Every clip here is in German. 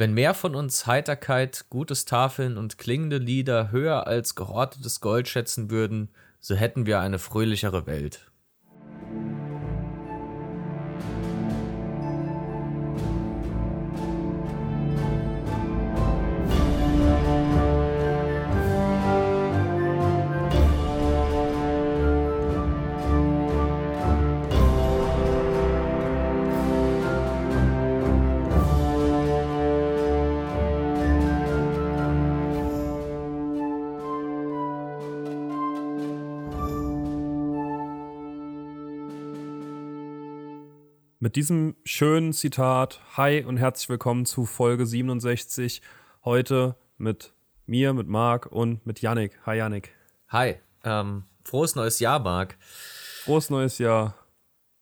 Wenn mehr von uns Heiterkeit, gutes Tafeln und klingende Lieder höher als gehortetes Gold schätzen würden, so hätten wir eine fröhlichere Welt. Mit diesem schönen Zitat, hi und herzlich willkommen zu Folge 67. Heute mit mir, mit Marc und mit Yannick. Hi Yannick. Hi, ähm, frohes neues Jahr, Marc. Frohes neues Jahr.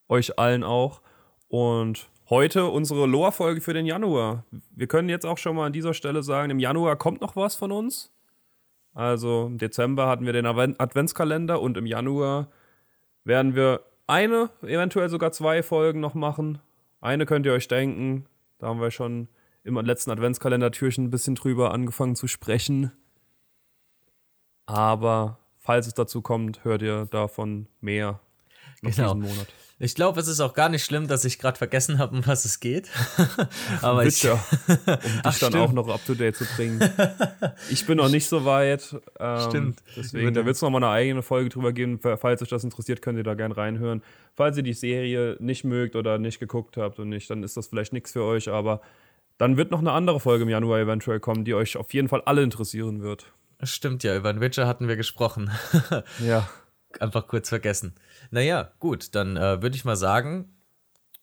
Euch allen auch. Und heute unsere Loa-Folge für den Januar. Wir können jetzt auch schon mal an dieser Stelle sagen, im Januar kommt noch was von uns. Also im Dezember hatten wir den Adventskalender und im Januar werden wir eine, eventuell sogar zwei Folgen noch machen. Eine könnt ihr euch denken. Da haben wir schon im letzten Adventskalender-Türchen ein bisschen drüber angefangen zu sprechen. Aber falls es dazu kommt, hört ihr davon mehr noch genau. diesen Monat. Ich glaube, es ist auch gar nicht schlimm, dass ich gerade vergessen habe, um was es geht. Aber Witcher, ich, um dich Ach, dann auch noch up to date zu bringen. Ich bin noch nicht so weit. Ähm, stimmt. Deswegen, da wird es nochmal eine eigene Folge drüber geben. Falls euch das interessiert, könnt ihr da gerne reinhören. Falls ihr die Serie nicht mögt oder nicht geguckt habt und nicht, dann ist das vielleicht nichts für euch. Aber dann wird noch eine andere Folge im Januar eventuell kommen, die euch auf jeden Fall alle interessieren wird. Stimmt ja, über den Witcher hatten wir gesprochen. ja. Einfach kurz vergessen. Naja, gut, dann äh, würde ich mal sagen,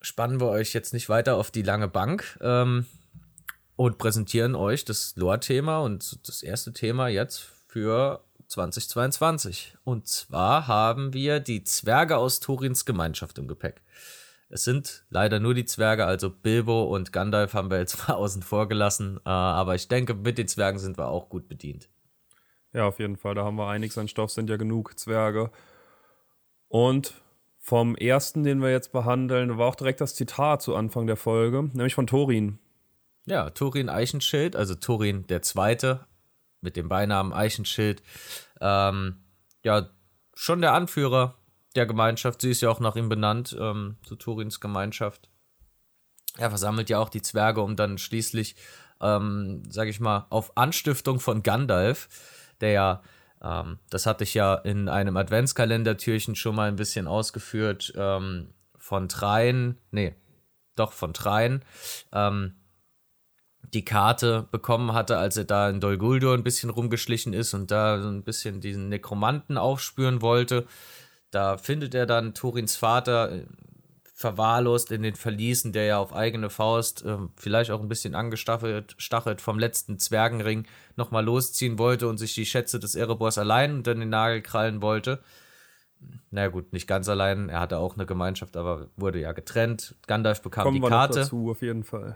spannen wir euch jetzt nicht weiter auf die lange Bank ähm, und präsentieren euch das Lore-Thema und das erste Thema jetzt für 2022. Und zwar haben wir die Zwerge aus Turins Gemeinschaft im Gepäck. Es sind leider nur die Zwerge, also Bilbo und Gandalf haben wir jetzt mal außen vor gelassen. Äh, aber ich denke, mit den Zwergen sind wir auch gut bedient. Ja, auf jeden Fall. Da haben wir einiges an Stoff, sind ja genug Zwerge. Und vom ersten, den wir jetzt behandeln, war auch direkt das Zitat zu Anfang der Folge, nämlich von Thorin. Ja, Thorin Eichenschild, also Thorin der Zweite mit dem Beinamen Eichenschild. Ähm, ja, schon der Anführer der Gemeinschaft. Sie ist ja auch nach ihm benannt, ähm, zu Thorins Gemeinschaft. Er versammelt ja auch die Zwerge, um dann schließlich, ähm, sag ich mal, auf Anstiftung von Gandalf, der ja ähm, das hatte ich ja in einem Adventskalendertürchen schon mal ein bisschen ausgeführt. Ähm, von Treien, nee, doch von Treien, ähm, die Karte bekommen hatte, als er da in Dol Guldur ein bisschen rumgeschlichen ist und da so ein bisschen diesen Nekromanten aufspüren wollte. Da findet er dann Turins Vater äh, verwahrlost in den Verliesen, der ja auf eigene Faust, äh, vielleicht auch ein bisschen angestachelt stachelt vom letzten Zwergenring, nochmal losziehen wollte und sich die Schätze des Erebors allein unter den Nagel krallen wollte. Na gut, nicht ganz allein, er hatte auch eine Gemeinschaft, aber wurde ja getrennt. Gandalf bekam Kommen die Karte. dazu, auf jeden Fall.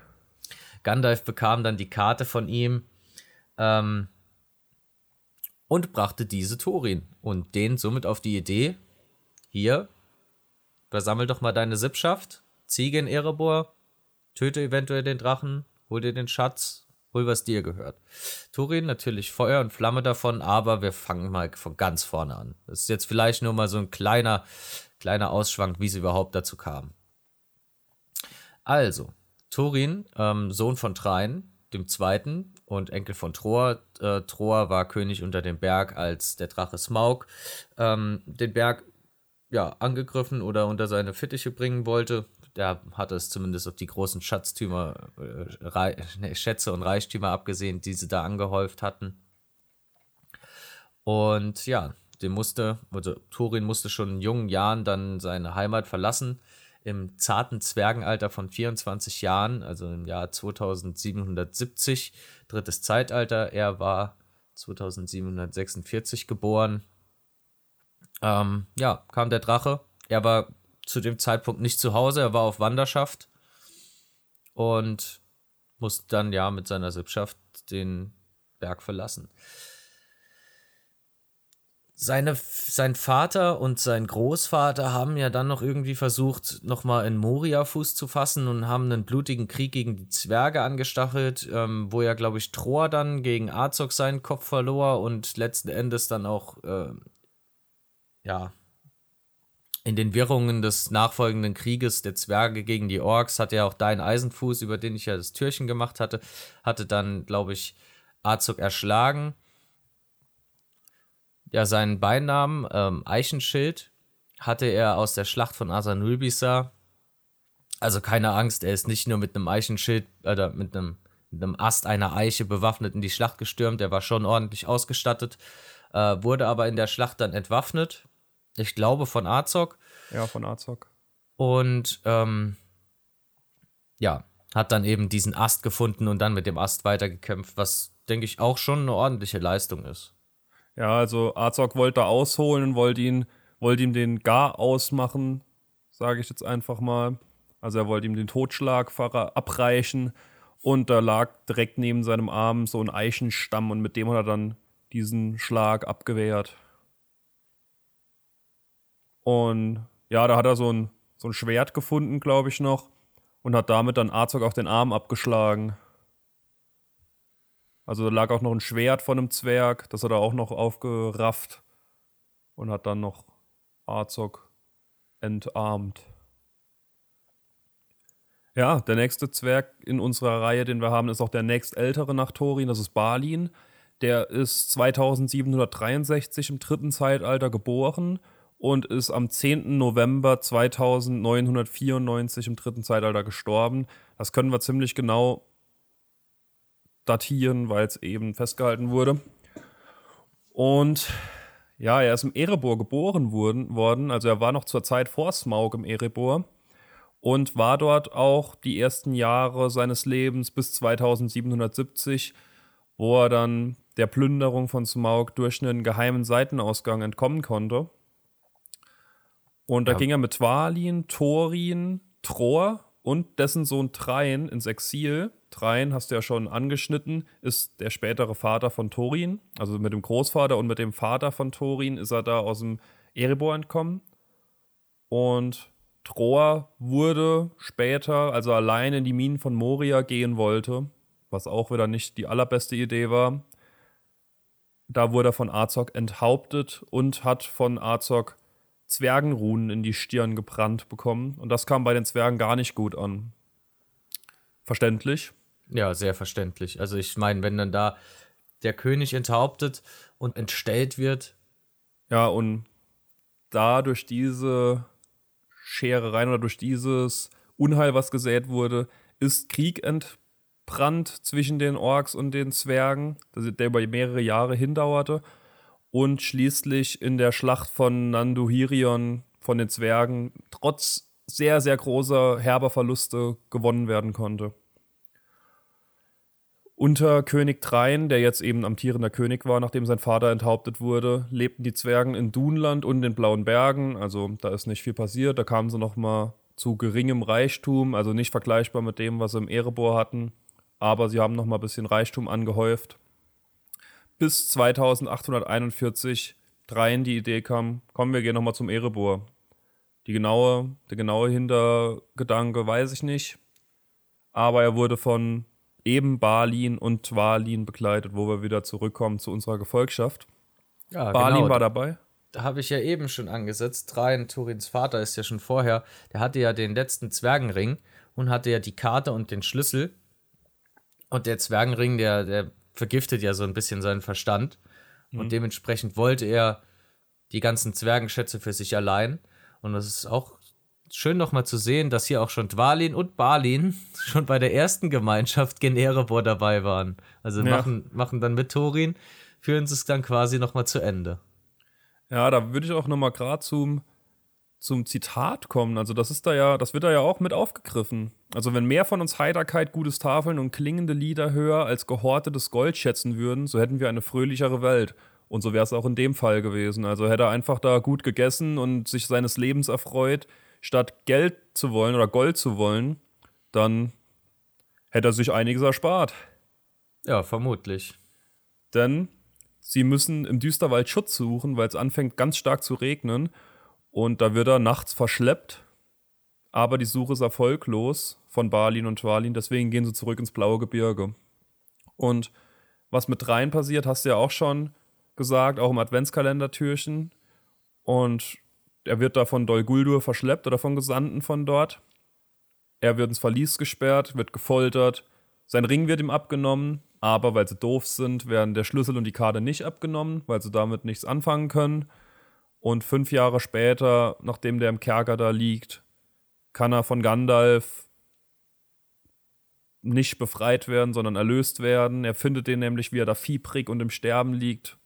Gandalf bekam dann die Karte von ihm ähm, und brachte diese Thorin und den somit auf die Idee, hier, versammel doch mal deine Sippschaft, ziege in Erebor, töte eventuell den Drachen, hol dir den Schatz, hol, was dir gehört. Turin, natürlich Feuer und Flamme davon, aber wir fangen mal von ganz vorne an. Das ist jetzt vielleicht nur mal so ein kleiner, kleiner Ausschwank, wie es überhaupt dazu kam. Also, Turin, ähm, Sohn von Trein, dem Zweiten und Enkel von Troer. Äh, Troer war König unter dem Berg, als der Drache Smaug ähm, den Berg ja, angegriffen oder unter seine Fittiche bringen wollte. Der hatte es zumindest auf die großen Schatztümer, äh, Schätze und Reichtümer abgesehen, die sie da angehäuft hatten. Und ja, dem musste, also Thorin musste schon in jungen Jahren dann seine Heimat verlassen. Im zarten Zwergenalter von 24 Jahren, also im Jahr 2770, drittes Zeitalter. Er war 2746 geboren ähm, ja, kam der Drache. Er war zu dem Zeitpunkt nicht zu Hause, er war auf Wanderschaft und musste dann ja mit seiner Sippschaft den Berg verlassen. seine, sein Vater und sein Großvater haben ja dann noch irgendwie versucht, nochmal in Moria Fuß zu fassen und haben einen blutigen Krieg gegen die Zwerge angestachelt, ähm, wo ja, glaube ich, Troa dann gegen Azog seinen Kopf verlor und letzten Endes dann auch, äh, ja, in den Wirrungen des nachfolgenden Krieges der Zwerge gegen die Orks hat ja auch Dein Eisenfuß, über den ich ja das Türchen gemacht hatte, hatte dann, glaube ich, Azog erschlagen ja seinen Beinamen ähm, Eichenschild hatte er aus der Schlacht von Asanulbisa. Also keine Angst, er ist nicht nur mit einem Eichenschild oder mit einem, mit einem Ast einer Eiche bewaffnet in die Schlacht gestürmt, er war schon ordentlich ausgestattet, äh, wurde aber in der Schlacht dann entwaffnet. Ich glaube von Azog. Ja, von Azog. Und ähm, ja, hat dann eben diesen Ast gefunden und dann mit dem Ast weitergekämpft, was denke ich auch schon eine ordentliche Leistung ist. Ja, also Azog wollte ausholen und wollte ihn, wollte ihm den Gar ausmachen, sage ich jetzt einfach mal. Also er wollte ihm den Totschlag abreichen und da lag direkt neben seinem Arm so ein Eichenstamm und mit dem hat er dann diesen Schlag abgewehrt. Und ja, da hat er so ein, so ein Schwert gefunden, glaube ich noch, und hat damit dann Azog auch den Arm abgeschlagen. Also da lag auch noch ein Schwert von einem Zwerg, das hat er auch noch aufgerafft und hat dann noch Azog entarmt. Ja, der nächste Zwerg in unserer Reihe, den wir haben, ist auch der nächstältere nach Thorin, das ist Balin. Der ist 2763 im dritten Zeitalter geboren und ist am 10. November 2994 im dritten Zeitalter gestorben. Das können wir ziemlich genau datieren, weil es eben festgehalten wurde. Und ja, er ist im Erebor geboren worden, worden, also er war noch zur Zeit vor Smaug im Erebor und war dort auch die ersten Jahre seines Lebens bis 2770, wo er dann der Plünderung von Smaug durch einen geheimen Seitenausgang entkommen konnte. Und da ja. ging er mit Dwalin, Thorin, Tror und dessen Sohn Trein ins Exil Trein, hast du ja schon angeschnitten, ist der spätere Vater von Thorin. Also mit dem Großvater und mit dem Vater von Thorin ist er da aus dem Erebor entkommen. Und Troa wurde später, also allein in die Minen von Moria gehen wollte, was auch wieder nicht die allerbeste Idee war. Da wurde er von Azog enthauptet und hat von Azog Zwergenrunen in die Stirn gebrannt bekommen. Und das kam bei den Zwergen gar nicht gut an. Verständlich. Ja, sehr verständlich. Also ich meine, wenn dann da der König enthauptet und entstellt wird. Ja, und da durch diese Scherereien oder durch dieses Unheil, was gesät wurde, ist Krieg entbrannt zwischen den Orks und den Zwergen, der über mehrere Jahre hindauerte und schließlich in der Schlacht von Nanduhirion von den Zwergen trotz sehr, sehr großer herber Verluste gewonnen werden konnte. Unter König Trein, der jetzt eben amtierender König war, nachdem sein Vater enthauptet wurde, lebten die Zwergen in Dunland und in Blauen Bergen. Also da ist nicht viel passiert. Da kamen sie noch mal zu geringem Reichtum, also nicht vergleichbar mit dem, was sie im Erebor hatten. Aber sie haben noch mal ein bisschen Reichtum angehäuft. Bis 2841 Trein die Idee kam, kommen wir gehen noch mal zum Erebor. Die genaue, der genaue Hintergedanke weiß ich nicht. Aber er wurde von eben Balin und Twalin begleitet, wo wir wieder zurückkommen zu unserer Gefolgschaft. Ja, Balin genau. war dabei. Da habe ich ja eben schon angesetzt. Train, Turins Vater, ist ja schon vorher. Der hatte ja den letzten Zwergenring und hatte ja die Karte und den Schlüssel. Und der Zwergenring, der, der vergiftet ja so ein bisschen seinen Verstand. Mhm. Und dementsprechend wollte er die ganzen Zwergenschätze für sich allein. Und das ist auch schön nochmal zu sehen, dass hier auch schon Dwalin und Balin schon bei der ersten Gemeinschaft gen Erebor dabei waren. Also ja. machen, machen dann mit Thorin, führen sie es dann quasi nochmal zu Ende. Ja, da würde ich auch nochmal gerade zum, zum Zitat kommen. Also, das ist da ja, das wird da ja auch mit aufgegriffen. Also, wenn mehr von uns Heiterkeit, gutes Tafeln und klingende Lieder höher als gehortetes Gold schätzen würden, so hätten wir eine fröhlichere Welt. Und so wäre es auch in dem Fall gewesen. Also hätte er einfach da gut gegessen und sich seines Lebens erfreut, statt Geld zu wollen oder Gold zu wollen, dann hätte er sich einiges erspart. Ja, vermutlich. Denn Sie müssen im Düsterwald Schutz suchen, weil es anfängt ganz stark zu regnen. Und da wird er nachts verschleppt. Aber die Suche ist erfolglos von Balin und Twalin. Deswegen gehen sie zurück ins blaue Gebirge. Und was mit Rhein passiert, hast du ja auch schon gesagt, auch im Adventskalendertürchen. Und er wird da von Dol Guldur verschleppt oder von Gesandten von dort. Er wird ins Verlies gesperrt, wird gefoltert. Sein Ring wird ihm abgenommen, aber weil sie doof sind, werden der Schlüssel und die Karte nicht abgenommen, weil sie damit nichts anfangen können. Und fünf Jahre später, nachdem der im Kerker da liegt, kann er von Gandalf nicht befreit werden, sondern erlöst werden. Er findet den nämlich, wie er da fiebrig und im Sterben liegt.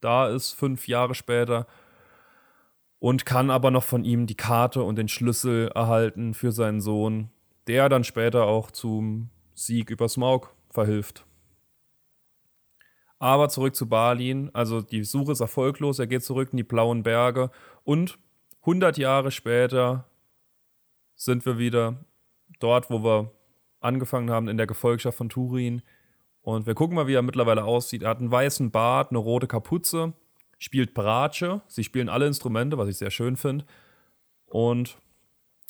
Da ist fünf Jahre später und kann aber noch von ihm die Karte und den Schlüssel erhalten für seinen Sohn, der dann später auch zum Sieg über Smaug verhilft. Aber zurück zu Balin, also die Suche ist erfolglos, er geht zurück in die blauen Berge und 100 Jahre später sind wir wieder dort, wo wir angefangen haben, in der Gefolgschaft von Turin. Und wir gucken mal, wie er mittlerweile aussieht. Er hat einen weißen Bart, eine rote Kapuze, spielt Bratsche. Sie spielen alle Instrumente, was ich sehr schön finde. Und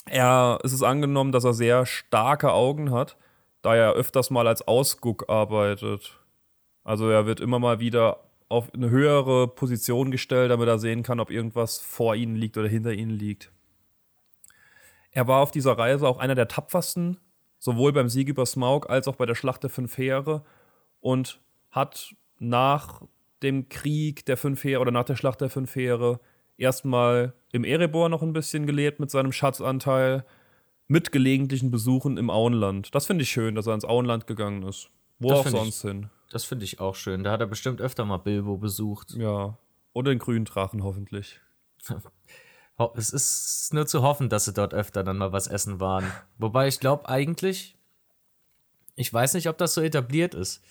er es ist angenommen, dass er sehr starke Augen hat, da er öfters mal als Ausguck arbeitet. Also er wird immer mal wieder auf eine höhere Position gestellt, damit er sehen kann, ob irgendwas vor ihnen liegt oder hinter ihnen liegt. Er war auf dieser Reise auch einer der tapfersten, sowohl beim Sieg über Smaug als auch bei der Schlacht der Fünf Heere und hat nach dem Krieg der fünf Heere oder nach der Schlacht der fünf Heere erstmal im Erebor noch ein bisschen gelebt mit seinem Schatzanteil, mit gelegentlichen Besuchen im Auenland. Das finde ich schön, dass er ins Auenland gegangen ist. Wo Das auch find ich- sonst hin. Das finde ich auch schön. Da hat er bestimmt öfter mal Bilbo besucht. Ja. Oder den grünen Drachen hoffentlich. Ho- Es ist nur zu hoffen, dass sie dort öfter dann mal was essen waren. Wobei ich glaube eigentlich, ich weiß nicht, ob das so etabliert ist.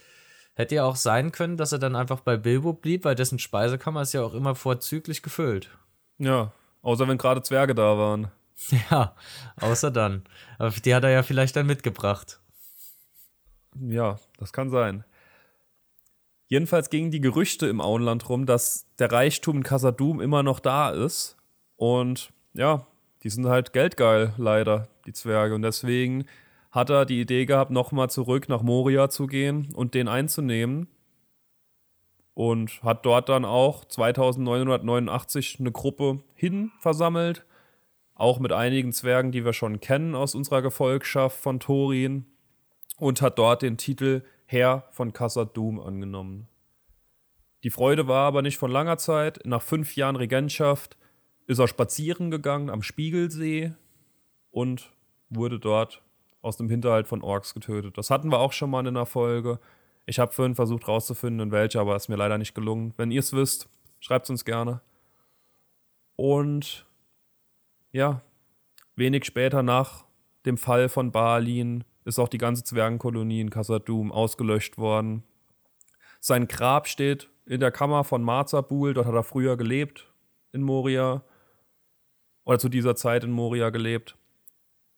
Hätte ja auch sein können, dass er dann einfach bei Bilbo blieb, weil dessen Speisekammer ist ja auch immer vorzüglich gefüllt. Ja. Außer wenn gerade Zwerge da waren. Ja, außer dann. Aber die hat er ja vielleicht dann mitgebracht. Ja, das kann sein. Jedenfalls gingen die Gerüchte im Auenland rum, dass der Reichtum in Casadum immer noch da ist. Und ja, die sind halt geldgeil, leider, die Zwerge. Und deswegen hat er die Idee gehabt, nochmal zurück nach Moria zu gehen und den einzunehmen. Und hat dort dann auch 2989 eine Gruppe hin versammelt. Auch mit einigen Zwergen, die wir schon kennen aus unserer Gefolgschaft von Thorin und hat dort den Titel Herr von Khazad-dûm angenommen. Die Freude war aber nicht von langer Zeit. Nach fünf Jahren Regentschaft ist er spazieren gegangen am Spiegelsee und wurde dort aus dem Hinterhalt von Orks getötet. Das hatten wir auch schon mal in einer Folge. Ich habe vorhin versucht rauszufinden, in welcher, aber es ist mir leider nicht gelungen. Wenn ihr es wisst, schreibt es uns gerne. Und ja, wenig später nach dem Fall von Balin ist auch die ganze Zwergenkolonie in Khazad-dûm ausgelöscht worden. Sein Grab steht in der Kammer von Marzabul, dort hat er früher gelebt in Moria oder zu dieser Zeit in Moria gelebt.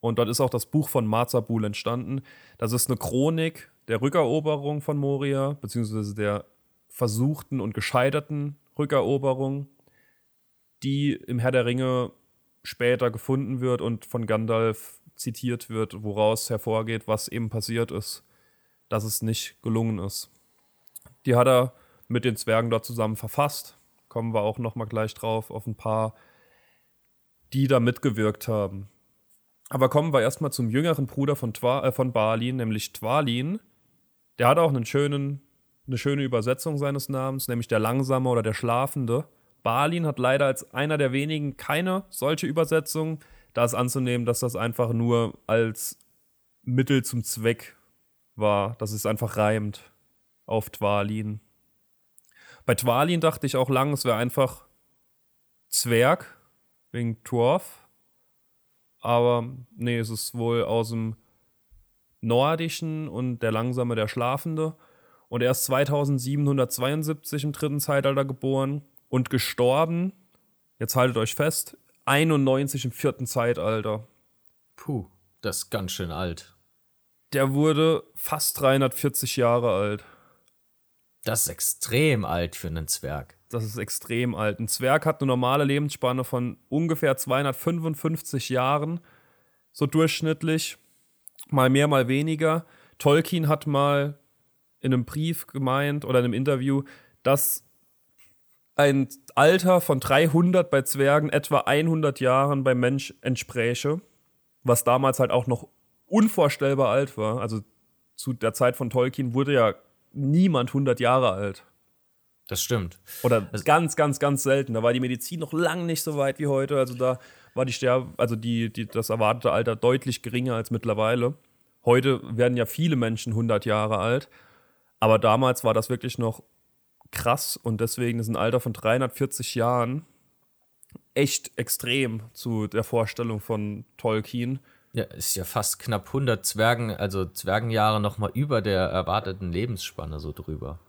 Und dort ist auch das Buch von Marzabul entstanden. Das ist eine Chronik der Rückeroberung von Moria, beziehungsweise der versuchten und gescheiterten Rückeroberung, die im Herr der Ringe später gefunden wird und von Gandalf zitiert wird, woraus hervorgeht, was eben passiert ist, dass es nicht gelungen ist. Die hat er mit den Zwergen dort zusammen verfasst. Kommen wir auch noch mal gleich drauf auf ein paar, die da mitgewirkt haben. Aber kommen wir erstmal zum jüngeren Bruder von, Twa äh, von Balin, nämlich Twalin. Der hat auch einen schönen, eine schöne Übersetzung seines Namens, nämlich der Langsame oder der Schlafende. Balin hat leider als einer der wenigen keine solche Übersetzung. Da ist anzunehmen, dass das einfach nur als Mittel zum Zweck war, dass es einfach reimt auf Twalin. Bei Twalin dachte ich auch lang, es wäre einfach Zwerg wegen Dwarf. Aber nee, es ist wohl aus dem Nordischen und der Langsame, der Schlafende. Und er ist 2772 im dritten Zeitalter geboren und gestorben, jetzt haltet euch fest, 91 im vierten Zeitalter. Puh, das ist ganz schön alt. Der wurde fast 340 Jahre alt. Das ist extrem alt für einen Zwerg. Das ist extrem alt. Ein Zwerg hat eine normale Lebensspanne von ungefähr 255 Jahren, so durchschnittlich. Mal mehr, mal weniger. Tolkien hat mal in einem Brief gemeint oder in einem Interview, dass ein Alter von 300 bei Zwergen etwa 100 Jahren beim Mensch entspräche, was damals halt auch noch unvorstellbar alt war. Also zu der Zeit von Tolkien wurde ja niemand 100 Jahre alt. Das stimmt. Oder also, ganz, ganz, ganz selten. Da war die Medizin noch lange nicht so weit wie heute. Also da war die Sterbe, also die, die, das erwartete Alter deutlich geringer als mittlerweile. Heute werden ja viele Menschen 100 Jahre alt. Aber damals war das wirklich noch krass und deswegen ist ein Alter von 340 Jahren echt extrem zu der Vorstellung von Tolkien. Ja, ist ja fast knapp 100 Zwergen, also Zwergenjahre noch mal über der erwarteten Lebensspanne so drüber.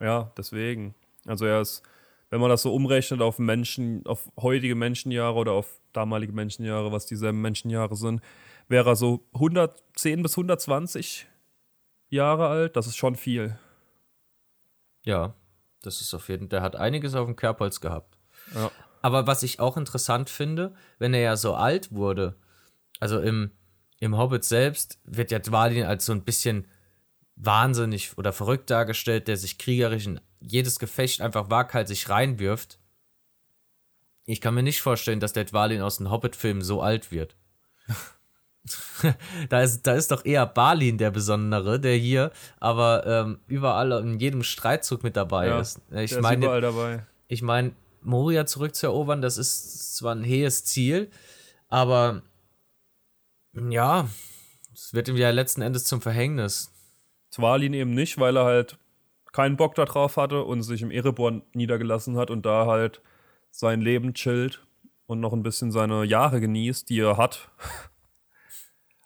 Ja, deswegen. Also er ist, wenn man das so umrechnet auf Menschen, auf heutige Menschenjahre oder auf damalige Menschenjahre, was dieselben Menschenjahre sind, wäre er so 110 bis 120 Jahre alt. Das ist schon viel. Ja, das ist auf jeden Fall, der hat einiges auf dem Kerbholz gehabt. Ja. Aber was ich auch interessant finde, wenn er ja so alt wurde, also im, im Hobbit selbst wird ja Dwalin als so ein bisschen wahnsinnig oder verrückt dargestellt, der sich kriegerisch in jedes Gefecht einfach waghalsig reinwirft. Ich kann mir nicht vorstellen, dass der Dwalin aus den Hobbit-Filmen so alt wird. da, ist, da ist doch eher Balin der Besondere, der hier aber ähm, überall in jedem Streitzug mit dabei ja, ist. Ich meine, ich meine, Moria zurückzuerobern, das ist zwar ein hehes Ziel, aber ja, es wird ihm ja letzten Endes zum Verhängnis. Zwalin eben nicht, weil er halt keinen Bock darauf hatte und sich im Ereborn niedergelassen hat und da halt sein Leben chillt und noch ein bisschen seine Jahre genießt, die er hat.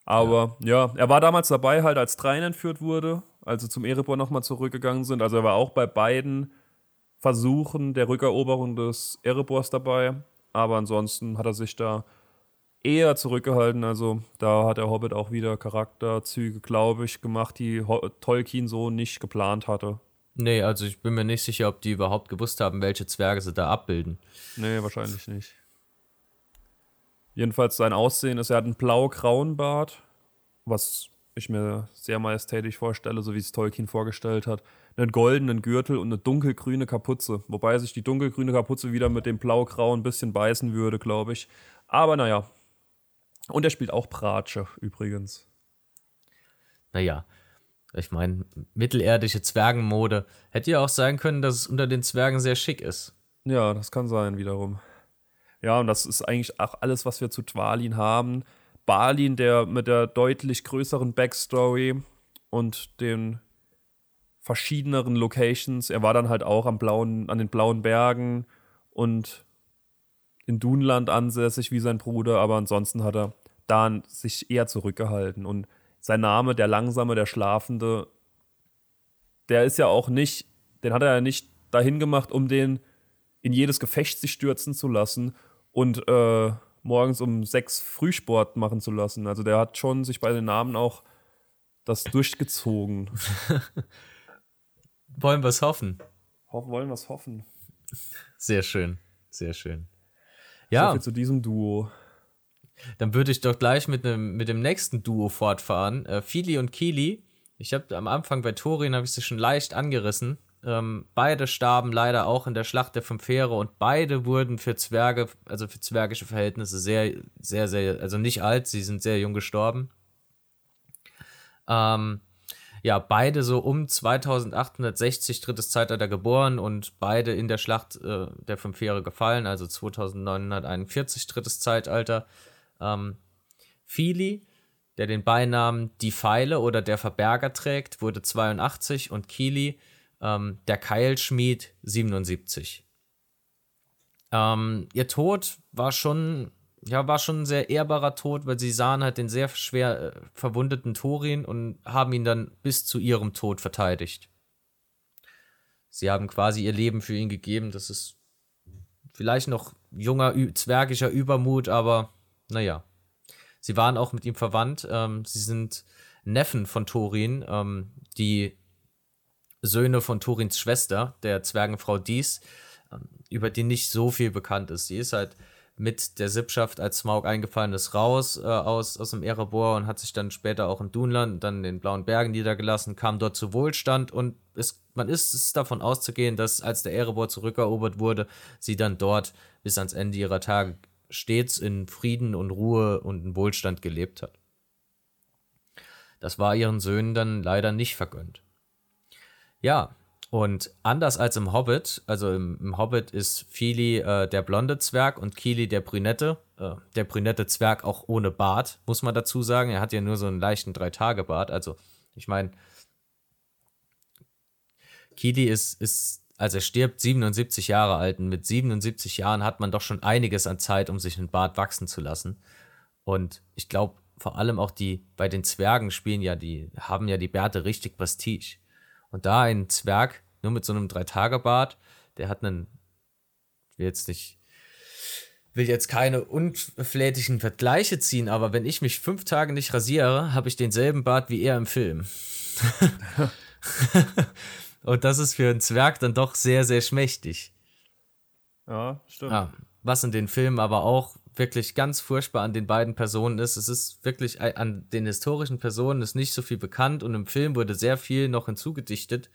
Aber ja. ja. er war damals dabei, halt als Drein entführt wurde, als sie zum Erebor nochmal zurückgegangen sind. Also er war auch bei beiden Versuchen der Rückeroberung des Erebors dabei. Aber ansonsten hat er sich da eher zurückgehalten. Also da hat der Hobbit auch wieder Charakterzüge, glaube ich, gemacht, die Tolkien so nicht geplant hatte. Nee, also ich bin mir nicht sicher, ob die überhaupt gewusst haben, welche Zwerge sie da abbilden. Nee, wahrscheinlich nicht. Jedenfalls sein Aussehen ist, er hat einen blau-grauen Bart, was ich mir sehr majestätisch vorstelle, so wie es Tolkien vorgestellt hat. Einen goldenen Gürtel und eine dunkelgrüne Kapuze. Wobei sich die dunkelgrüne Kapuze wieder mit dem blau-grauen ein bisschen beißen würde, glaube ich. Aber naja. Und er spielt auch Pratsche übrigens. Naja, ich meine, mittelerdische Zwergenmode. Hätte ja auch sein können, dass es unter den Zwergen sehr schick ist. Ja, das kann sein, wiederum. Ja, und das ist eigentlich auch alles, was wir zu Twalin haben. Balin, der mit der deutlich größeren Backstory und den verschiedeneren Locations. Er war dann halt auch am blauen, an den blauen Bergen und in Dunland ansässig wie sein Bruder, aber ansonsten hat er da sich eher zurückgehalten. Und sein Name, der Langsame, der Schlafende, der ist ja auch nicht, den hat er ja nicht dahin gemacht, um den in jedes Gefecht sich stürzen zu lassen und äh, morgens um sechs Frühsport machen zu lassen. Also der hat schon sich bei den Namen auch das durchgezogen. wollen wir es hoffen? Ho wollen wir es hoffen. Sehr schön, sehr schön. Ja. So viel zu diesem Duo. Dann würde ich doch gleich mit, dem mit dem nächsten Duo fortfahren. Äh, Fili und Kili. Ich habe am Anfang bei Torin habe ich sie schon leicht angerissen. Ähm, beide starben leider auch in der Schlacht der fünf Heere und beide wurden für Zwerge, also für zwergische Verhältnisse sehr, sehr, sehr, also nicht alt, sie sind sehr jung gestorben. Ähm, ja, beide so um 2860 drittes Zeitalter geboren und beide in der Schlacht äh, der fünf Heere gefallen, also 2941 drittes Zeitalter. Ähm, Fili, der den Beinamen Die Pfeile oder der Verberger trägt, wurde 82 und Kili, ähm, der Keilschmied 77. Ähm, ihr Tod war schon, ja, war schon ein sehr ehrbarer Tod, weil sie sahen halt den sehr schwer äh, verwundeten Thorin und haben ihn dann bis zu ihrem Tod verteidigt. Sie haben quasi ihr Leben für ihn gegeben. Das ist vielleicht noch junger, zwergischer Übermut, aber naja. Sie waren auch mit ihm verwandt. Ähm, sie sind Neffen von Thorin, ähm, die Söhne von Turins Schwester, der Zwergenfrau Dies, ähm, über die nicht so viel bekannt ist. Sie ist halt mit der Sippschaft als Smaug eingefallen ist, raus äh, aus, aus dem Erebor und hat sich dann später auch in Dunland, dann in den Blauen Bergen niedergelassen, kam dort zu Wohlstand und es, man ist es davon auszugehen, dass als der Erebor zurückerobert wurde, sie dann dort bis ans Ende ihrer Tage stets in Frieden und Ruhe und in Wohlstand gelebt hat. Das war ihren Söhnen dann leider nicht vergönnt. Ja, und anders als im Hobbit, also im, im Hobbit ist Fili äh, der blonde Zwerg und Kili der brünette. Äh, der brünette Zwerg auch ohne Bart, muss man dazu sagen. Er hat ja nur so einen leichten Drei-Tage-Bart. Also, ich meine, Kili ist, ist, als er stirbt, 77 Jahre alt. Und mit 77 Jahren hat man doch schon einiges an Zeit, um sich einen Bart wachsen zu lassen. Und ich glaube, vor allem auch die, bei den Zwergen spielen ja die, haben ja die Bärte richtig Prestige. Und da ein Zwerg nur mit so einem Drei-Tage-Bart, der hat einen, ich will jetzt nicht, will jetzt keine unflätigen Vergleiche ziehen, aber wenn ich mich fünf Tage nicht rasiere, habe ich denselben Bart wie er im Film. Und das ist für einen Zwerg dann doch sehr, sehr schmächtig. Ja, stimmt. Ja, was in den Filmen aber auch wirklich ganz furchtbar an den beiden Personen ist. Es ist wirklich an den historischen Personen ist nicht so viel bekannt und im Film wurde sehr viel noch hinzugedichtet.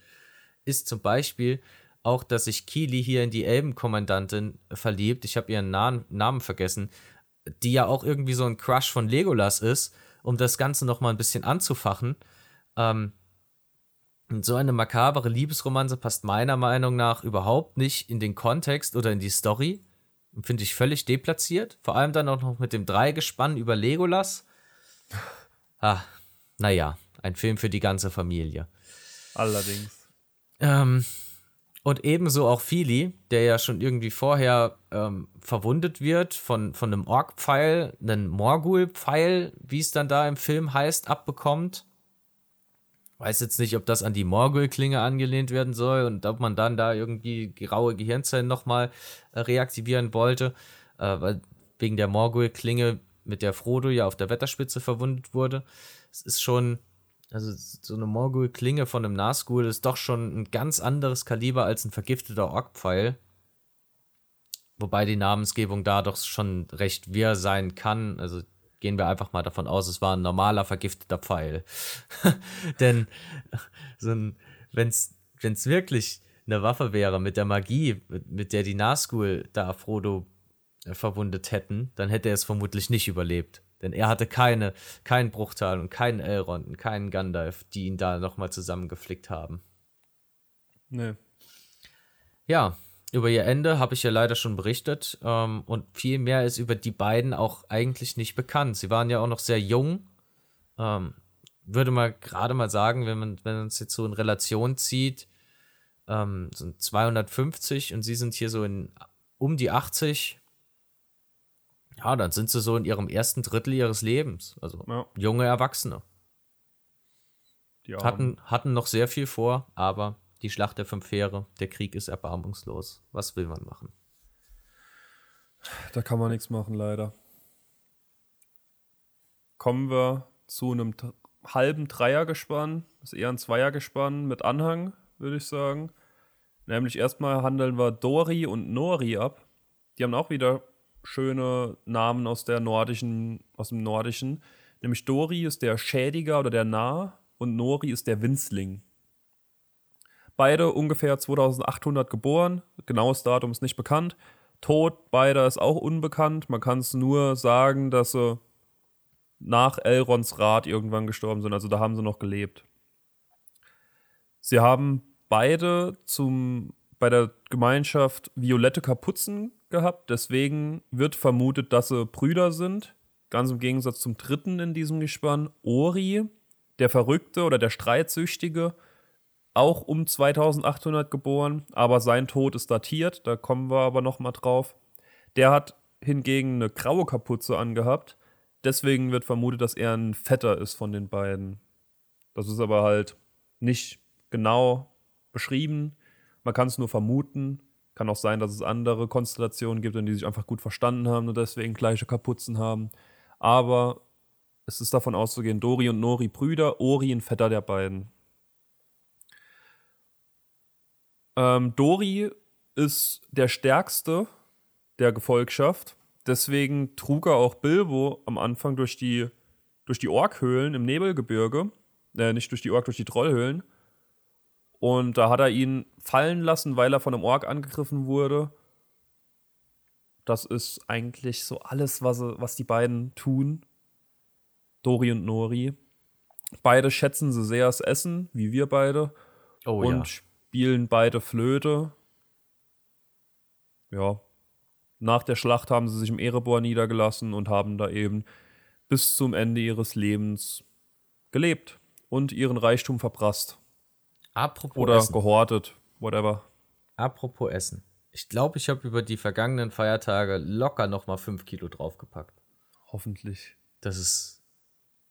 Ist zum Beispiel auch, dass sich Kili hier in die Elbenkommandantin verliebt. Ich habe ihren Namen, Namen vergessen, die ja auch irgendwie so ein Crush von Legolas ist, um das Ganze noch mal ein bisschen anzufachen. Ähm, so eine makabere Liebesromanze passt meiner Meinung nach überhaupt nicht in den Kontext oder in die Story finde ich völlig deplatziert. Vor allem dann auch noch mit dem Dreigespann über Legolas. Ah, naja, ein Film für die ganze Familie. Allerdings. Ähm, und ebenso auch Fili, der ja schon irgendwie vorher ähm, verwundet wird von, von einem Ork-Pfeil, einen Morgul-Pfeil, wie es dann da im Film heißt, abbekommt. Weiß jetzt nicht, ob das an die Morgul-Klinge angelehnt werden soll und ob man dann da irgendwie graue Gehirnzellen nochmal äh, reaktivieren wollte, äh, weil wegen der Morgul-Klinge, mit der Frodo ja auf der Wetterspitze verwundet wurde. Es ist schon, also so eine Morgul-Klinge von einem Nazgul ist doch schon ein ganz anderes Kaliber als ein vergifteter Orkpfeil. Wobei die Namensgebung da doch schon recht wirr sein kann. Also gehen wir einfach mal davon aus, es war ein normaler vergifteter Pfeil. Denn so wenn es wirklich eine Waffe wäre mit der Magie, mit der die Nazgul da Frodo äh, verwundet hätten, dann hätte er es vermutlich nicht überlebt. Denn er hatte keine, keinen Bruchtal und keinen Elrond und keinen Gandalf, die ihn da nochmal zusammengeflickt haben. Nee. Ja, über ihr Ende habe ich ja leider schon berichtet ähm, und viel mehr ist über die beiden auch eigentlich nicht bekannt. Sie waren ja auch noch sehr jung. Ähm, würde mal gerade mal sagen, wenn man, wenn man es jetzt so in Relation zieht, ähm, sind 250 und sie sind hier so in um die 80. Ja, dann sind sie so in ihrem ersten Drittel ihres Lebens. Also ja. junge Erwachsene. Hatten, hatten noch sehr viel vor, aber die Schlacht der fünf Heere, der Krieg ist erbarmungslos. Was will man machen? Da kann man nichts machen, leider. Kommen wir zu einem halben Dreiergespann, ist eher ein Zweiergespann mit Anhang, würde ich sagen. Nämlich erstmal handeln wir Dori und Nori ab. Die haben auch wieder schöne Namen aus der nordischen, aus dem Nordischen. Nämlich Dori ist der Schädiger oder der Narr und Nori ist der Winzling. Beide ungefähr 2800 geboren. Genaues Datum ist nicht bekannt. Tod beider ist auch unbekannt. Man kann es nur sagen, dass sie nach Elrons Rat irgendwann gestorben sind. Also da haben sie noch gelebt. Sie haben beide zum, bei der Gemeinschaft violette Kapuzen gehabt. Deswegen wird vermutet, dass sie Brüder sind. Ganz im Gegensatz zum dritten in diesem Gespann, Ori, der Verrückte oder der Streitsüchtige auch um 2800 geboren, aber sein Tod ist datiert, da kommen wir aber noch mal drauf. Der hat hingegen eine graue Kapuze angehabt, deswegen wird vermutet, dass er ein Vetter ist von den beiden. Das ist aber halt nicht genau beschrieben. Man kann es nur vermuten. Kann auch sein, dass es andere Konstellationen gibt, in die sich einfach gut verstanden haben und deswegen gleiche Kapuzen haben. Aber es ist davon auszugehen, Dori und Nori Brüder, Ori ein Vetter der beiden. Ähm, Dori ist der stärkste der Gefolgschaft. Deswegen trug er auch Bilbo am Anfang durch die, durch die Orkhöhlen im Nebelgebirge. Äh, nicht durch die Ork, durch die Trollhöhlen. Und da hat er ihn fallen lassen, weil er von einem Ork angegriffen wurde. Das ist eigentlich so alles, was, was die beiden tun. Dori und Nori. Beide schätzen sie sehr das Essen, wie wir beide. Oh und ja. Spielen beide Flöte. Ja. Nach der Schlacht haben sie sich im Erebor niedergelassen und haben da eben bis zum Ende ihres Lebens gelebt und ihren Reichtum verprasst. Apropos Oder Essen. gehortet, whatever. Apropos Essen. Ich glaube, ich habe über die vergangenen Feiertage locker noch mal 5 Kilo draufgepackt. Hoffentlich. Das ist.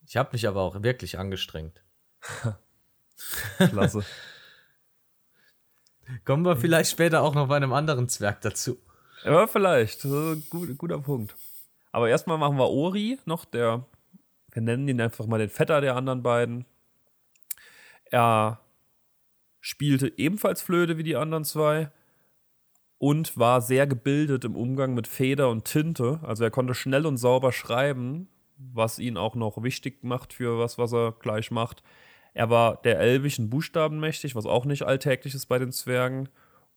Ich habe mich aber auch wirklich angestrengt. Klasse. Kommen wir vielleicht später auch noch bei einem anderen Zwerg dazu. ja, vielleicht. Gut, guter Punkt. Aber erstmal machen wir Ori noch, der, wir nennen ihn einfach mal den Vetter der anderen beiden. Er spielte ebenfalls Flöte wie die anderen zwei und war sehr gebildet im Umgang mit Feder und Tinte. Also er konnte schnell und sauber schreiben, was ihn auch noch wichtig macht für was, was er gleich macht. Er war der elbischen Buchstaben mächtig, was auch nicht alltäglich ist bei den Zwergen.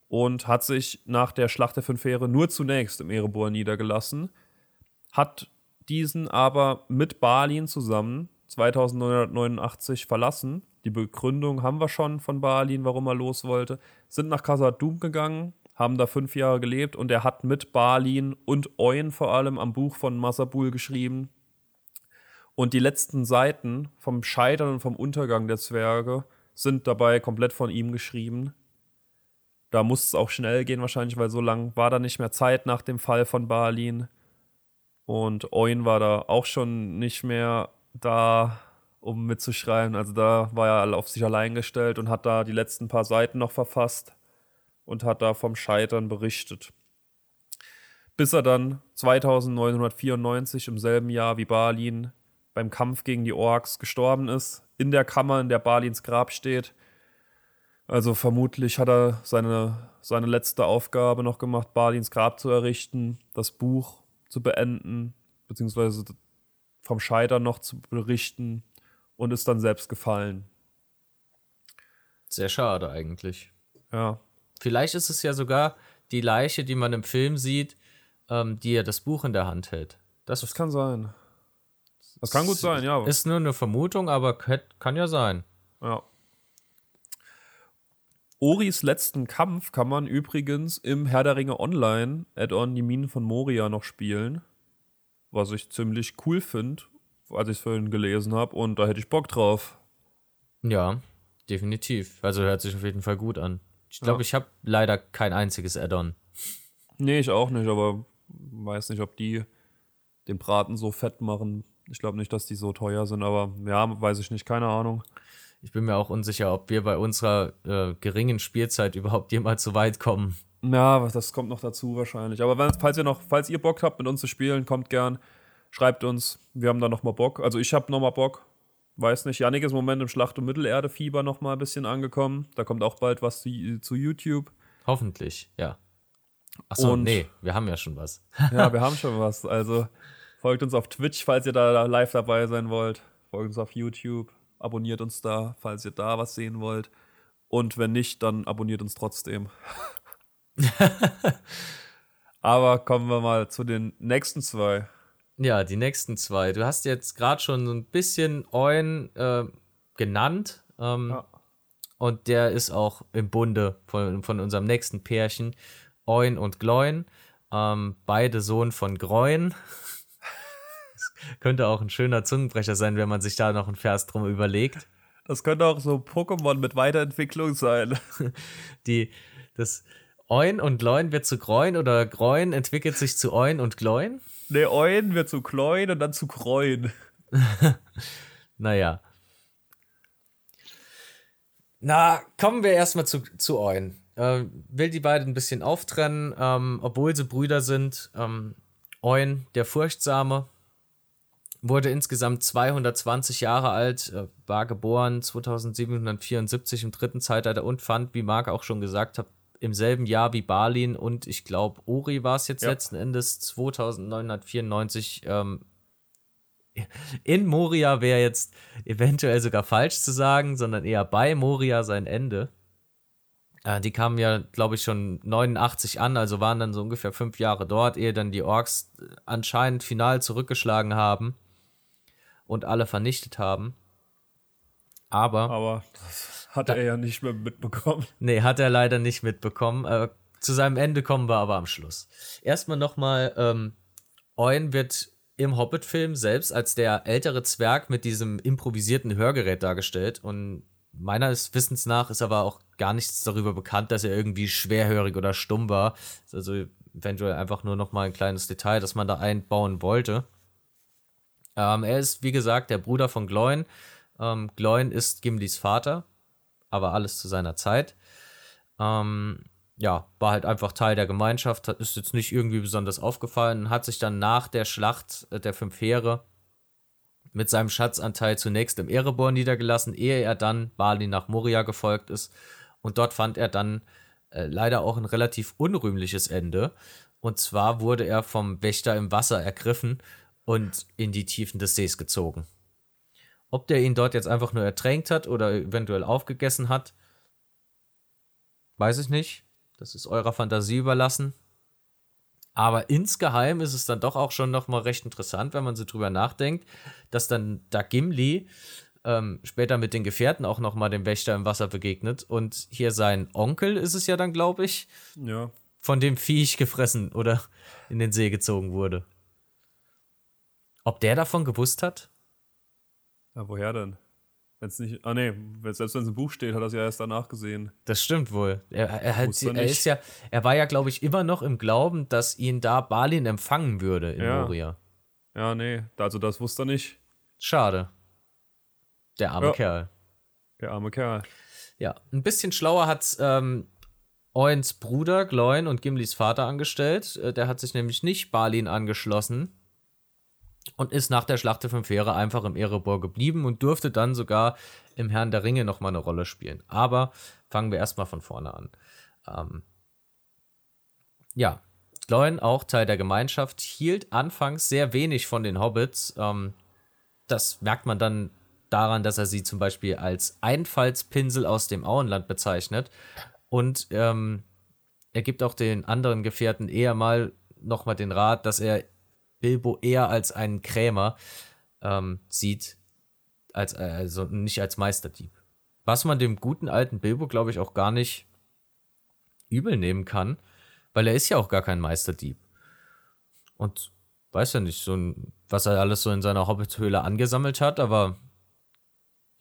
Und hat sich nach der Schlacht der Fünf Heere nur zunächst im Erebor niedergelassen. Hat diesen aber mit Balin zusammen 2989 verlassen. Die Begründung haben wir schon von Balin, warum er los wollte. Sind nach Khazad-dûm gegangen, haben da fünf Jahre gelebt und er hat mit Balin und Oin vor allem am Buch von Masabul geschrieben. Und die letzten Seiten vom Scheitern und vom Untergang der Zwerge sind dabei komplett von ihm geschrieben. Da muss es auch schnell gehen, wahrscheinlich, weil so lang war da nicht mehr Zeit nach dem Fall von Balin. Und Oin war da auch schon nicht mehr da, um mitzuschreiben. Also da war er auf sich allein gestellt und hat da die letzten paar Seiten noch verfasst und hat da vom Scheitern berichtet. Bis er dann 2994 im selben Jahr wie Balin beim Kampf gegen die Orks gestorben ist, in der Kammer, in der Balins Grab steht. Also vermutlich hat er seine, seine letzte Aufgabe noch gemacht, Balins Grab zu errichten, das Buch zu beenden, beziehungsweise vom Scheitern noch zu berichten und ist dann selbst gefallen. Sehr schade eigentlich. Ja, Vielleicht ist es ja sogar die Leiche, die man im Film sieht, ähm, die ja das Buch in der Hand hält. Das, das kann sein. Das kann gut sein, ja. ist nur eine Vermutung, aber kann ja sein. Ja. Oris letzten Kampf kann man übrigens im Herr der Ringe Online Add-on Die Minen von Moria noch spielen. Was ich ziemlich cool finde, als ich es vorhin gelesen habe. Und da hätte ich Bock drauf. Ja, definitiv. Also hört sich auf jeden Fall gut an. Ich glaube, Ja. ich habe leider kein einziges Add-on. Nee, ich auch nicht, aber weiß nicht, ob die den Braten so fett machen. Ich glaube nicht, dass die so teuer sind, aber ja, weiß ich nicht, keine Ahnung. Ich bin mir auch unsicher, ob wir bei unserer äh, geringen Spielzeit überhaupt jemals so weit kommen. Ja, das kommt noch dazu wahrscheinlich. Aber falls ihr noch, falls ihr Bock habt, mit uns zu spielen, kommt gern. Schreibt uns. Wir haben da noch mal Bock. Also ich habe noch mal Bock. Weiß nicht. Janik ist im Moment im Schlacht- und Mittelerde-Fieber noch mal ein bisschen angekommen. Da kommt auch bald was zu, zu YouTube. Hoffentlich, ja. Achso, Und- nee, wir haben ja schon was. Ja, wir haben schon was. Also folgt uns auf Twitch, falls ihr da live dabei sein wollt. Folgt uns auf YouTube. Abonniert uns da, falls ihr da was sehen wollt. Und wenn nicht, dann abonniert uns trotzdem. Aber kommen wir mal zu den nächsten zwei. Ja, die nächsten zwei. Du hast jetzt gerade schon so ein bisschen Eun äh, genannt. Ähm, Ja. Und der ist auch im Bunde von, von unserem nächsten Pärchen, Eun und Gloin. Ähm, beide Sohn von Groin. Könnte auch ein schöner Zungenbrecher sein, wenn man sich da noch einen Vers drum überlegt. Das könnte auch so Pokémon mit Weiterentwicklung sein. Die, das Eun und Gloin wird zu Groin oder Groin entwickelt sich zu Eun und Gloin. Ne, Euen wird zu Kloin und dann zu Kreuen. Naja. Na, kommen wir erstmal zu, zu Eun. Äh, will die beiden ein bisschen auftrennen, ähm, obwohl sie Brüder sind. Ähm, Eun, der Furchtsame, wurde insgesamt 220 Jahre alt, äh, war geboren 2774 im dritten Zeitalter und fand, wie Marc auch schon gesagt hat, im selben Jahr wie Balin und ich glaube, Ori war es jetzt Ja. letzten Endes 2994 ähm, in Moria wäre jetzt eventuell sogar falsch zu sagen, sondern eher bei Moria sein Ende. Äh, die kamen ja, glaube ich, schon 89 an, also waren dann so ungefähr fünf Jahre dort, ehe dann die Orks äh, anscheinend final zurückgeschlagen haben und alle vernichtet haben. Aber Aber das hat er ja nicht mehr mitbekommen. Nee, hat er leider nicht mitbekommen. Äh, zu seinem Ende kommen wir aber am Schluss. Erstmal nochmal, ähm, Oin wird im Hobbit-Film selbst als der ältere Zwerg mit diesem improvisierten Hörgerät dargestellt und meines Wissens nach ist aber auch gar nichts darüber bekannt, dass er irgendwie schwerhörig oder stumm war. Also eventuell einfach nur nochmal ein kleines Detail, das man da einbauen wollte. Ähm, er ist, wie gesagt, der Bruder von Gloin. Ähm, Gloin ist Gimlis Vater, aber alles zu seiner Zeit. Ähm, ja, war halt einfach Teil der Gemeinschaft, hat- ist jetzt nicht irgendwie besonders aufgefallen, hat sich dann nach der Schlacht äh, der fünf Heere mit seinem Schatzanteil zunächst im Erebor niedergelassen, ehe er dann Bali nach Moria gefolgt ist. Und dort fand er dann äh, leider auch ein relativ unrühmliches Ende. Und zwar wurde er vom Wächter im Wasser ergriffen und in die Tiefen des Sees gezogen. Ob der ihn dort jetzt einfach nur ertränkt hat oder eventuell aufgegessen hat, weiß ich nicht. Das ist eurer Fantasie überlassen. Aber insgeheim ist es dann doch auch schon noch mal recht interessant, wenn man so drüber nachdenkt, dass dann da Gimli ähm, später mit den Gefährten auch noch mal dem Wächter im Wasser begegnet und hier sein Onkel ist es ja dann, glaube ich, Ja. von dem Viech gefressen oder in den See gezogen wurde. Ob der davon gewusst hat? Ja, woher denn? Wenn's nicht. Ah, nee, selbst wenn es im Buch steht, hat er es ja erst danach gesehen. Das stimmt wohl. Er, er, hat, er ist ja, er war ja, glaube ich, immer noch im Glauben, dass ihn da Balin empfangen würde in Ja. Moria. Ja, nee, also das wusste er nicht. Schade. Der arme Ja. Kerl. Der arme Kerl. Ja, ein bisschen schlauer hat ähm, Oins Bruder Gloin und Gimlis Vater angestellt. Äh, Der hat sich nämlich nicht Balin angeschlossen und ist nach der Schlacht der Fünf Heere einfach im Erebor geblieben und durfte dann sogar im Herrn der Ringe nochmal eine Rolle spielen. Aber fangen wir erstmal von vorne an. Ähm, ja, Gloin, auch Teil der Gemeinschaft, hielt anfangs sehr wenig von den Hobbits. Ähm, das merkt man dann daran, dass er sie zum Beispiel als Einfallspinsel aus dem Auenland bezeichnet. Und ähm, er gibt auch den anderen Gefährten eher mal nochmal den Rat, dass er Bilbo eher als einen Krämer ähm, sieht, als, äh, also nicht als Meisterdieb. Was man dem guten alten Bilbo, glaube ich, auch gar nicht übel nehmen kann, weil er ist ja auch gar kein Meisterdieb. Und weiß ja nicht, so ein, was er alles so in seiner Hobbithöhle angesammelt hat, aber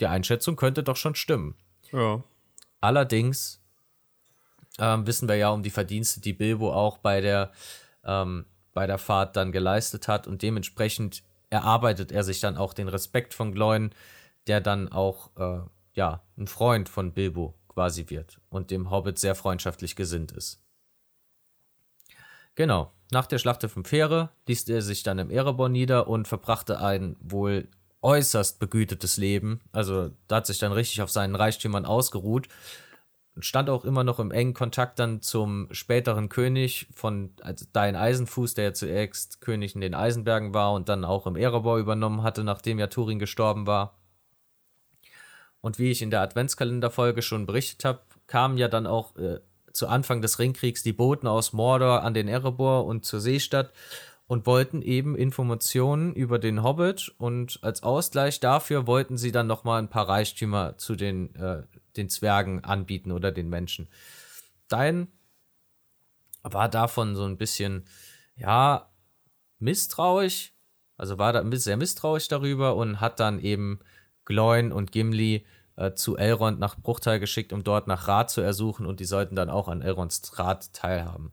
die Einschätzung könnte doch schon stimmen. Ja. Allerdings ähm, wissen wir ja um die Verdienste, die Bilbo auch bei der, ähm, bei der Fahrt dann geleistet hat und dementsprechend erarbeitet er sich dann auch den Respekt von Gloin, der dann auch äh, ja, ein Freund von Bilbo quasi wird und dem Hobbit sehr freundschaftlich gesinnt ist. Genau, nach der Schlacht der Fünf Heere ließ er sich dann im Erebor nieder und verbrachte ein wohl äußerst begütetes Leben. Also da hat sich dann richtig auf seinen Reichtümern ausgeruht stand auch immer noch im engen Kontakt dann zum späteren König von also Dein Eisenfuß, der ja zuerst König in den Eisenbergen war und dann auch im Erebor übernommen hatte, nachdem ja Turin gestorben war. Und wie ich in der Adventskalenderfolge schon berichtet habe, kamen ja dann auch äh, zu Anfang des Ringkriegs die Boten aus Mordor an den Erebor und zur Seestadt und wollten eben Informationen über den Hobbit und als Ausgleich dafür wollten sie dann noch mal ein paar Reichtümer zu den, äh, den Zwergen anbieten oder den Menschen. Dein war davon so ein bisschen, ja, misstrauisch, also war da sehr misstrauisch darüber und hat dann eben Gloin und Gimli äh, zu Elrond nach Bruchteil geschickt, um dort nach Rat zu ersuchen und die sollten dann auch an Elronds Rat teilhaben.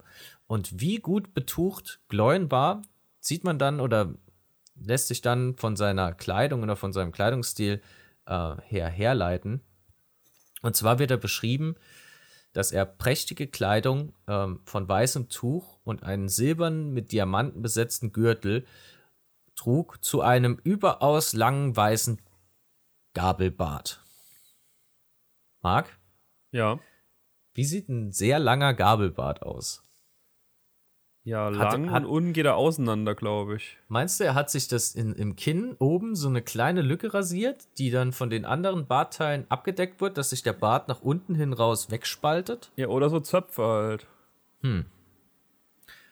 Und wie gut betucht Gloin war, sieht man dann oder lässt sich dann von seiner Kleidung oder von seinem Kleidungsstil äh, her herleiten. Und zwar wird er beschrieben, dass er prächtige Kleidung ähm, von weißem Tuch und einen silbernen mit Diamanten besetzten Gürtel trug zu einem überaus langen weißen Gabelbart. Marc, Ja. Wie sieht ein sehr langer Gabelbart aus? Ja, Hat- lang hat- und unten geht er auseinander, glaube ich. Meinst du, er hat sich das in, im Kinn oben so eine kleine Lücke rasiert, die dann von den anderen Bartteilen abgedeckt wird, dass sich der Bart nach unten hin raus wegspaltet? Ja, oder so Zöpfe halt. Hm.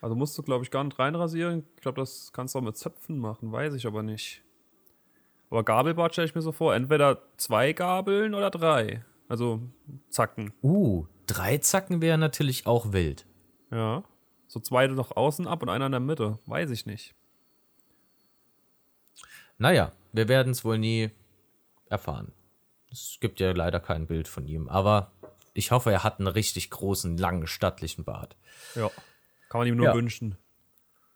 Also musst du, glaube ich, gar nicht reinrasieren. Ich glaube, das kannst du auch mit Zöpfen machen, weiß ich aber nicht. Aber Gabelbart stelle ich mir so vor, entweder zwei Gabeln oder drei. Also Zacken. Uh, drei Zacken wäre natürlich auch wild. Ja. So zwei nach außen ab und einer in der Mitte. Weiß ich nicht. Naja, wir werden es wohl nie erfahren. Es gibt ja leider kein Bild von ihm, aber ich hoffe, er hat einen richtig großen, langen, stattlichen Bart. Ja. Kann man ihm nur Ja. wünschen.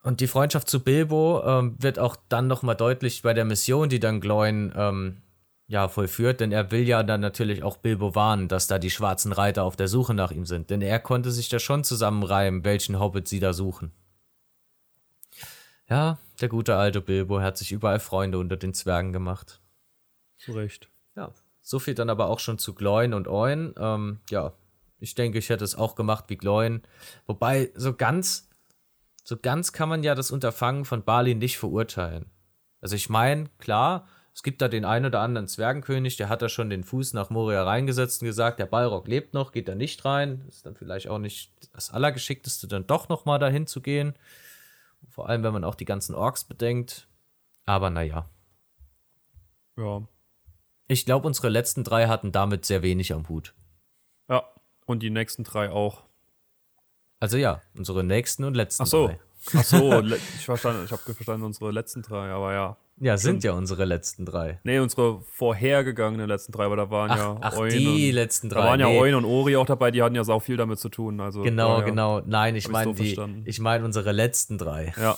Und die Freundschaft zu Bilbo ähm, wird auch dann nochmal deutlich bei der Mission, die dann Gloin ähm, ja, vollführt, denn er will ja dann natürlich auch Bilbo warnen, dass da die schwarzen Reiter auf der Suche nach ihm sind, denn er konnte sich da schon zusammenreimen, welchen Hobbit sie da suchen. Ja, der gute alte Bilbo hat sich überall Freunde unter den Zwergen gemacht. Zu Recht. Ja, so viel dann aber auch schon zu Gloin und Oin. Ähm, ja, ich denke, ich hätte es auch gemacht wie Gloin. Wobei, so ganz, so ganz kann man ja das Unterfangen von Balin nicht verurteilen. Also ich meine, klar, es gibt da den einen oder anderen Zwergenkönig, der hat da schon den Fuß nach Moria reingesetzt und gesagt, der Balrog lebt noch, geht da nicht rein. Ist dann vielleicht auch nicht das Allergeschickteste, dann doch noch mal dahin zu gehen. Vor allem, wenn man auch die ganzen Orks bedenkt. Aber naja. Ja. Ich glaube, unsere letzten drei hatten damit sehr wenig am Hut. Ja. Und die nächsten drei auch. Also ja, unsere nächsten und letzten Ach so. drei. Ach so, ich ich habe verstanden unsere letzten drei, aber ja. Ja, sind ja unsere letzten drei. Nee, unsere vorhergegangenen letzten drei, weil da waren Ach, ja ach Eun die und, letzten drei. Da waren ja nee. Eun und Ori auch dabei, die hatten ja sau viel damit zu tun. Also Genau, ja, genau. Nein, ich meine die, ich meine unsere letzten drei. Ja.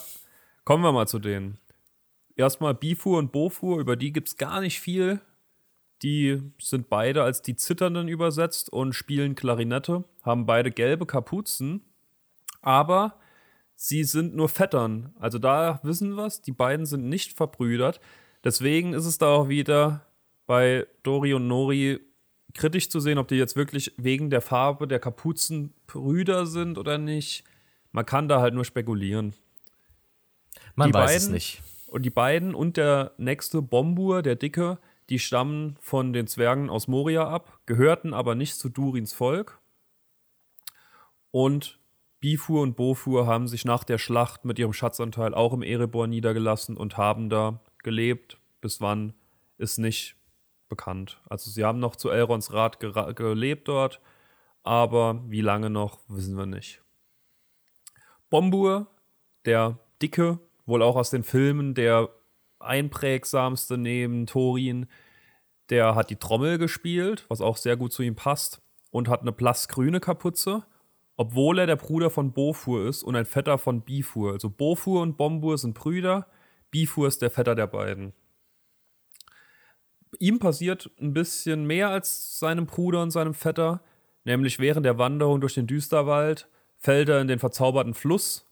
Kommen wir mal zu denen. Erstmal Bifur und Bofur, über die gibt es gar nicht viel. Die sind beide als die Zitternden übersetzt und spielen Klarinette, haben beide gelbe Kapuzen, aber sie sind nur Vettern. Also da wissen wir es, die beiden sind nicht verbrüdert. Deswegen ist es da auch wieder bei Dori und Nori kritisch zu sehen, ob die jetzt wirklich wegen der Farbe der Kapuzen Brüder sind oder nicht. Man kann da halt nur spekulieren. Man die weiß es beiden- nicht. Und die beiden und der nächste Bombur, der Dicke, die stammen von den Zwergen aus Moria ab, gehörten aber nicht zu Durins Volk. Und Bifur und Bofur haben sich nach der Schlacht mit ihrem Schatzanteil auch im Erebor niedergelassen und haben da gelebt. Bis wann ist nicht bekannt. Also sie haben noch zu Elrons Rat gelebt dort, aber wie lange noch, wissen wir nicht. Bombur, der Dicke, wohl auch aus den Filmen der einprägsamste neben Thorin, der hat die Trommel gespielt, was auch sehr gut zu ihm passt, und hat eine blassgrüne Kapuze, obwohl er der Bruder von Bofur ist und ein Vetter von Bifur. Also Bofur und Bombur sind Brüder, Bifur ist der Vetter der beiden. Ihm passiert ein bisschen mehr als seinem Bruder und seinem Vetter, nämlich während der Wanderung durch den Düsterwald fällt er in den verzauberten Fluss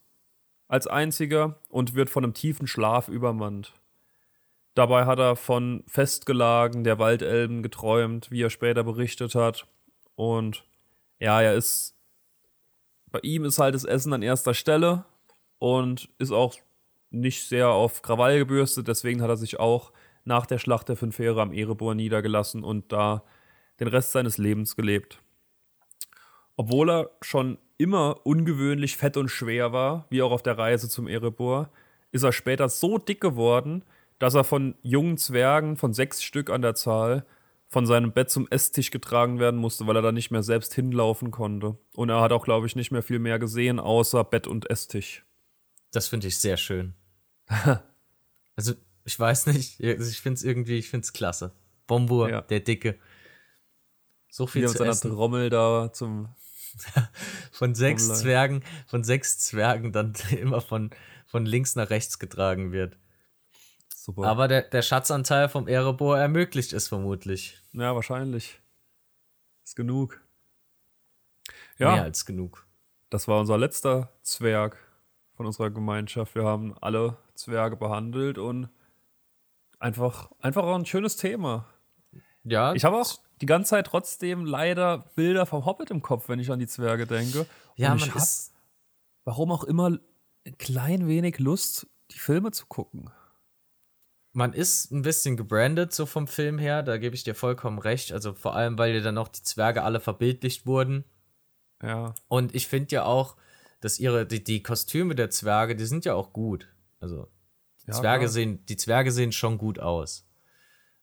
als einziger und wird von einem tiefen Schlaf übermannt. Dabei hat er von Festgelagen der Waldelben geträumt, wie er später berichtet hat. Und ja, er ist. Bei ihm ist halt das Essen an erster Stelle und ist auch nicht sehr auf Krawall gebürstet. Deswegen hat er sich auch nach der Schlacht der Fünf Heere am Erebor niedergelassen und da den Rest seines Lebens gelebt. Obwohl er schon immer ungewöhnlich fett und schwer war, wie auch auf der Reise zum Erebor, ist er später so dick geworden, dass er von jungen Zwergen, von sechs Stück an der Zahl, von seinem Bett zum Esstisch getragen werden musste, weil er da nicht mehr selbst hinlaufen konnte. Und er hat auch, glaube ich, nicht mehr viel mehr gesehen, außer Bett und Esstisch. Das finde ich sehr schön. also, ich weiß nicht, also ich finde es irgendwie, ich finde es klasse. Bombur, Ja. der Dicke. So viel Wie er mit zu seiner essen. Trommel da zum. Von sechs Trommel. Zwergen, von sechs Zwergen dann immer von, von links nach rechts getragen wird. Super. Aber der, der Schatzanteil vom Erebor ermöglicht es vermutlich. Ja, wahrscheinlich. Ist genug. Mehr Ja, als genug. das war unser letzter Zwerg von unserer Gemeinschaft. Wir haben alle Zwerge behandelt und einfach, einfach auch ein schönes Thema. Ja, Ich habe auch die ganze Zeit trotzdem leider Bilder vom Hobbit im Kopf, wenn ich an die Zwerge denke. Ja, Und man ich hab, ist. warum auch immer, ein klein wenig Lust, die Filme zu gucken. Man ist ein bisschen gebrandet, so vom Film her, da gebe ich dir vollkommen recht. Also vor allem, weil ja dann auch die Zwerge alle verbildlicht wurden. Ja. Und ich finde ja auch, dass ihre, die, die Kostüme der Zwerge, die sind ja auch gut. Also, die, Ja, Zwerge, klar. sehen, die Zwerge sehen schon gut aus.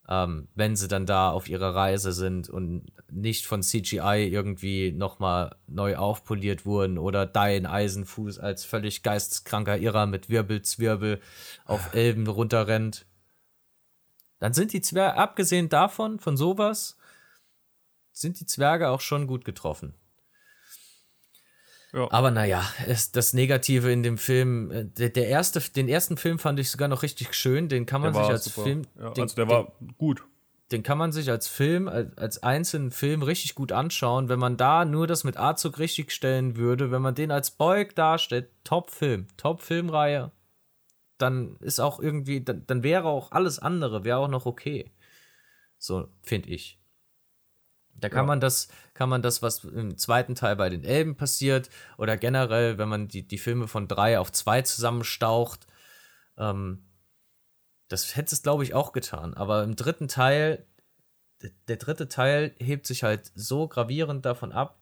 Ähm, wenn sie dann da auf ihrer Reise sind und nicht von CGI irgendwie nochmal neu aufpoliert wurden oder Dein Eisenfuß als völlig geisteskranker Irrer mit Wirbelzwirbel auf Elben runterrennt. Dann sind die Zwerge, abgesehen davon, von sowas, sind die Zwerge auch schon gut getroffen. Ja. Aber naja, es, das Negative in dem Film, äh, der, der erste, den ersten Film fand ich sogar noch richtig schön. Den kann man Der sich als super. Film, Ja, den, also der den, war gut. den kann man sich als Film, als, als einzelnen Film richtig gut anschauen. Wenn man da nur das mit A-Zug richtig stellen würde, wenn man den als Beug darstellt, Top-Film, Top-Filmreihe, dann ist auch irgendwie, dann, dann wäre auch alles andere, wäre auch noch okay. So, finde ich. Da kann Ja. man das, kann man das, was im zweiten Teil bei den Elben passiert, oder generell, wenn man die, die Filme von drei auf zwei zusammenstaucht, ähm, das hätte es, glaube ich, auch getan. Aber im dritten Teil, der, dritte Teil hebt sich halt so gravierend davon ab,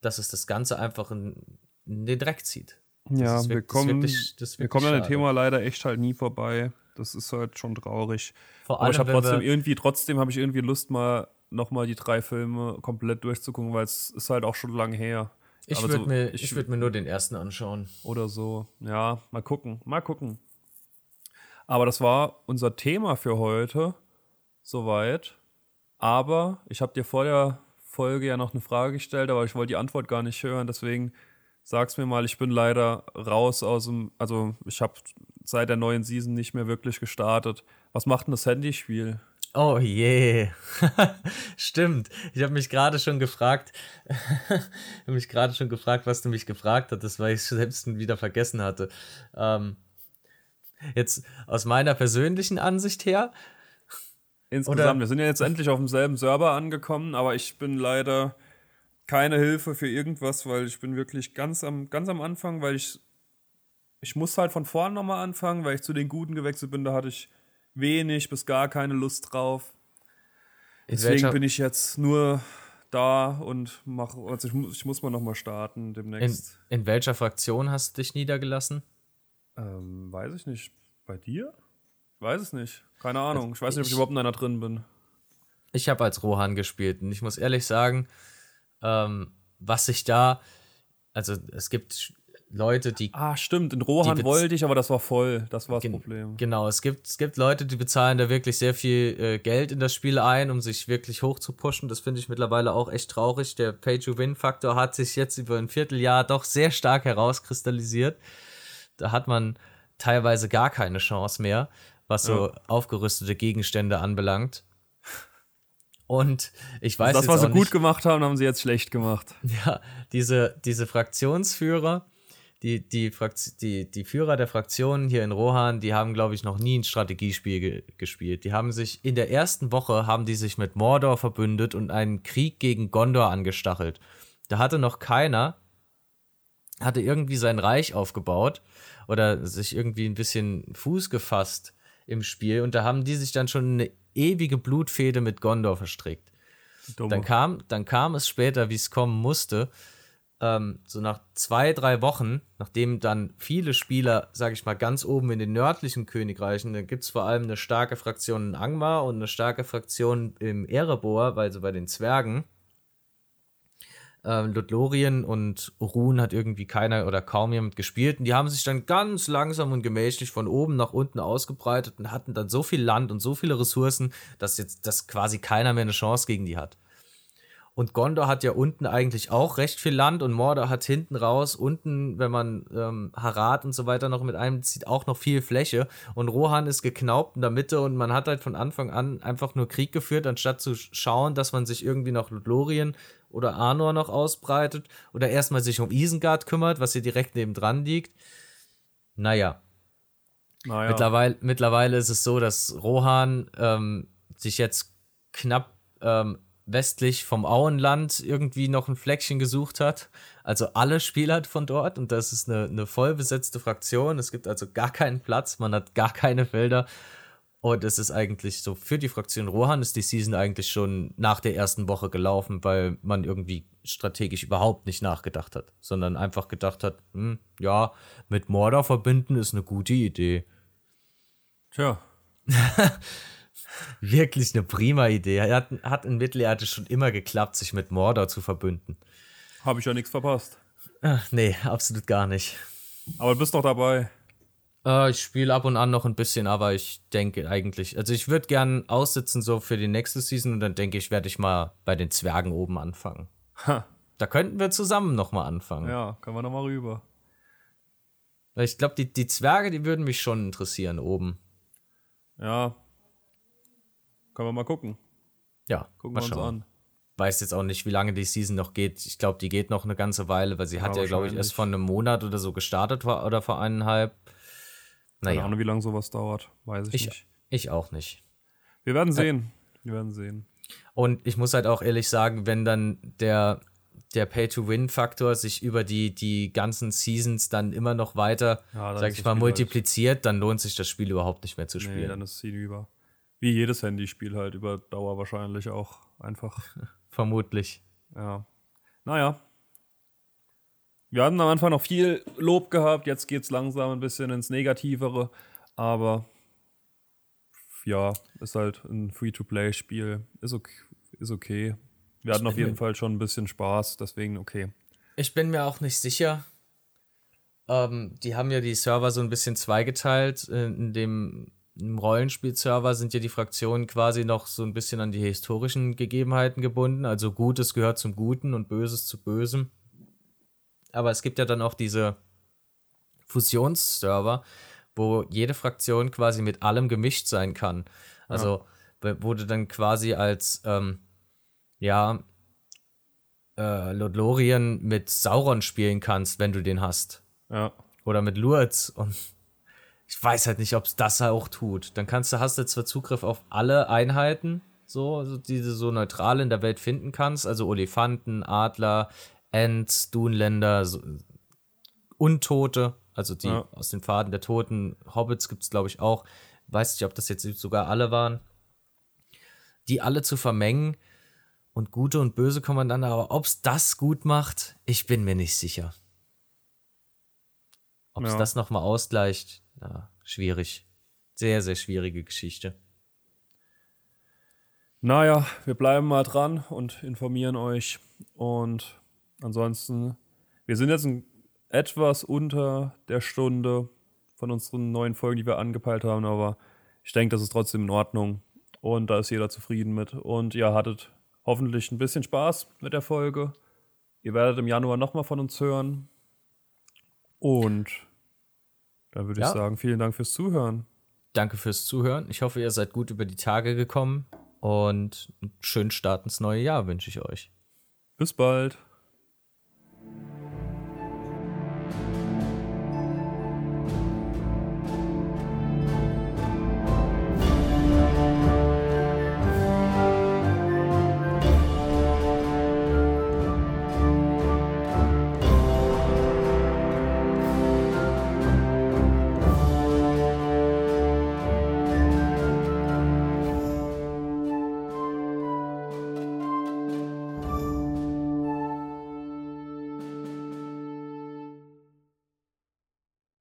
dass es das Ganze einfach in, in den Dreck zieht. Ja, ist wir kommen, wirklich- wir kommen an dem. Thema leider echt halt nie vorbei. Das ist halt schon traurig. Vor Aber ich allem, habe trotzdem irgendwie, trotzdem habe ich irgendwie Lust, mal nochmal die drei Filme komplett durchzugucken, weil es ist halt auch schon lange her. Ich würde so- mir, ich- ich würd mir nur den ersten anschauen. Oder so. Ja, mal gucken. Mal gucken. Aber das war unser Thema für heute. Soweit. Aber ich habe dir vor der Folge ja noch eine Frage gestellt, aber ich wollte die Antwort gar nicht hören. Deswegen sag's mir mal, ich bin leider raus aus dem. Also, ich habe seit der neuen Season nicht mehr wirklich gestartet. Was macht denn das Handyspiel? Oh je. Stimmt. Ich habe mich gerade schon gefragt, habe mich gerade schon gefragt, was du mich gefragt hattest, weil ich es selbst wieder vergessen hatte. Ähm, jetzt aus meiner persönlichen Ansicht her, Insgesamt, Oder- wir sind ja jetzt endlich auf demselben Server angekommen, aber ich bin leider keine Hilfe für irgendwas, weil ich bin wirklich ganz am, ganz am Anfang, weil ich, ich muss halt von vorn nochmal anfangen, weil ich zu den Guten gewechselt bin, da hatte ich wenig bis gar keine Lust drauf. in Deswegen bin ich jetzt nur da und mache, also ich, muss- ich muss mal nochmal starten in, demnächst. in welcher Fraktion hast du dich niedergelassen? ähm, weiß ich nicht. Bei dir? Ich weiß es nicht. Keine Ahnung. Ich weiß nicht, ob ich ich- überhaupt in einer drin bin. Ich habe als Rohan gespielt und ich muss ehrlich sagen, ähm, was ich da, also es gibt Leute, die Ah, stimmt. In Rohan wollte ich, aber das war voll. Das war das Gen- Problem. Genau, es gibt, es gibt Leute, die bezahlen da wirklich sehr viel äh, Geld in das Spiel ein, um sich wirklich hoch zu pushen. Das finde ich mittlerweile auch echt traurig. Der Pay-to-Win-Faktor hat sich jetzt über ein Vierteljahr doch sehr stark herauskristallisiert. Da hat man teilweise gar keine Chance mehr, was so Ja. aufgerüstete Gegenstände anbelangt. Und ich weiß das, jetzt was sie gut nicht, gemacht haben, haben sie jetzt schlecht gemacht. ja, diese, diese Fraktionsführer, die, die, Frakt die, die Führer der Fraktionen hier in Rohan, die haben, glaube ich, noch nie ein Strategiespiel ge gespielt. Die haben sich in der ersten Woche haben die sich mit Mordor verbündet und einen Krieg gegen Gondor angestachelt. Da hatte noch keiner, hatte irgendwie sein Reich aufgebaut oder sich irgendwie ein bisschen Fuß gefasst im Spiel und da haben die sich dann schon eine ewige Blutfehde mit Gondor verstrickt. Dumme. Dann kam, dann kam es später, wie es kommen musste. Ähm, so nach zwei, drei Wochen, nachdem dann viele Spieler, sage ich mal, ganz oben in den nördlichen Königreichen, da gibt es vor allem eine starke Fraktion in Angmar und eine starke Fraktion im Erebor, weil so bei den Zwergen. Ähm, Lothlorien und Urun hat irgendwie keiner oder kaum jemand gespielt. Und die haben sich dann ganz langsam und gemächlich von oben nach unten ausgebreitet und hatten dann so viel Land und so viele Ressourcen, dass jetzt dass quasi keiner mehr eine Chance gegen die hat. Und Gondor hat ja unten eigentlich auch recht viel Land und Mordor hat hinten raus, unten, wenn man ähm, Harad und so weiter noch mit einbezieht, auch noch viel Fläche. Und Rohan ist geknaubt in der Mitte und man hat halt von Anfang an einfach nur Krieg geführt, anstatt zu schauen, dass man sich irgendwie nach Lothlorien oder Arnor noch ausbreitet oder erstmal sich um Isengard kümmert, was hier direkt nebendran liegt. Naja, naja. Mittlerweile, mittlerweile ist es so, dass Rohan ähm, sich jetzt knapp ähm, westlich vom Auenland irgendwie noch ein Fleckchen gesucht hat. Also alle Spieler von dort und das ist eine, eine voll besetzte Fraktion. Es gibt also gar keinen Platz, man hat gar keine Felder. Und es ist eigentlich so, für die Fraktion Rohan ist die Season eigentlich schon nach der ersten Woche gelaufen, weil man irgendwie strategisch überhaupt nicht nachgedacht hat, sondern einfach gedacht hat, hm, ja, mit Mordor verbinden ist eine gute Idee. Tja. Wirklich eine prima Idee. Er hat, hat in Mittelerde schon immer geklappt, sich mit Mordor zu verbünden. Habe ich ja nichts verpasst. Ach, nee, absolut gar nicht. Aber du bist doch dabei. Äh, ich spiele ab und an noch ein bisschen, aber ich denke eigentlich, also ich würde gern aussitzen so für die nächste Season und dann denke ich, werde ich mal bei den Zwergen oben anfangen. Ha. Da könnten wir zusammen noch mal anfangen. Ja, können wir noch mal rüber. Ich glaube, die, die Zwerge, die würden mich schon interessieren oben. Ja. Können wir mal gucken. Ja, Gucken mal wir uns an. Weiß jetzt auch nicht, wie lange die Season noch geht. Ich glaube, die geht noch eine ganze Weile, weil sie hat ja, glaube ich, erst vor einem Monat oder so gestartet war oder vor eineinhalb. Keine Naja, Ahnung, wie lange sowas dauert. Weiß ich, ich, nicht. ich auch nicht. Wir werden sehen. Wir werden sehen. Und ich muss halt auch ehrlich sagen, wenn dann der, der Pay-to-Win-Faktor sich über die, die ganzen Seasons dann immer noch weiter, Ja, sag ich mal, Spiel multipliziert, dann lohnt sich das Spiel überhaupt nicht mehr zu Nee, spielen. dann ist es hinüber. Wie jedes Handyspiel halt über Dauer wahrscheinlich auch einfach. Vermutlich. Ja. Naja. Wir hatten am Anfang noch viel Lob gehabt, jetzt geht es langsam ein bisschen ins Negativere, aber ja, ist halt ein Free-to-Play-Spiel. Ist okay. Ist okay. Wir hatten auf jeden Fall schon ein bisschen Spaß, deswegen okay. Ich bin mir auch nicht sicher. Ähm, die haben ja die Server so ein bisschen zweigeteilt. In dem Rollenspiel-Server sind ja die Fraktionen quasi noch so ein bisschen an die historischen Gegebenheiten gebunden. Also Gutes gehört zum Guten und Böses zu Bösem. Aber es gibt ja dann auch diese Fusionsserver, wo jede Fraktion quasi mit allem gemischt sein kann. Also, wo- wo du dann quasi als, ähm, ja, äh, Lothlorien mit Sauron spielen kannst, wenn du den hast. Ja. Oder mit Lourdes. Und ich weiß halt nicht, ob es das auch tut. Dann kannst du, hast du zwar Zugriff auf alle Einheiten, so, also die du so neutral in der Welt finden kannst. Also Olifanten, Adler, Ents, Dunländer, so, Untote, also die Ja. aus den Pfaden der Toten. Hobbits gibt es, glaube ich, auch. Weiß nicht, ob das jetzt sogar alle waren. Die alle zu vermengen und gute und böse Kommandanten, aber ob es das gut macht, ich bin mir nicht sicher. Ob es Ja. das nochmal ausgleicht, ja, schwierig. Sehr, sehr schwierige Geschichte. Naja, wir bleiben mal dran und informieren euch. Und ansonsten, wir sind jetzt ein, etwas unter der Stunde von unseren neuen Folgen, die wir angepeilt haben, aber ich denke, das ist trotzdem in Ordnung. Und da ist jeder zufrieden mit. Und ihr hattet hoffentlich ein bisschen Spaß mit der Folge. Ihr werdet im Januar nochmal von uns hören. Und dann würde Ja. ich sagen, vielen Dank fürs Zuhören. Danke fürs Zuhören. Ich hoffe, ihr seid gut über die Tage gekommen und einen schönen Start ins neue Jahr wünsche ich euch. Bis bald.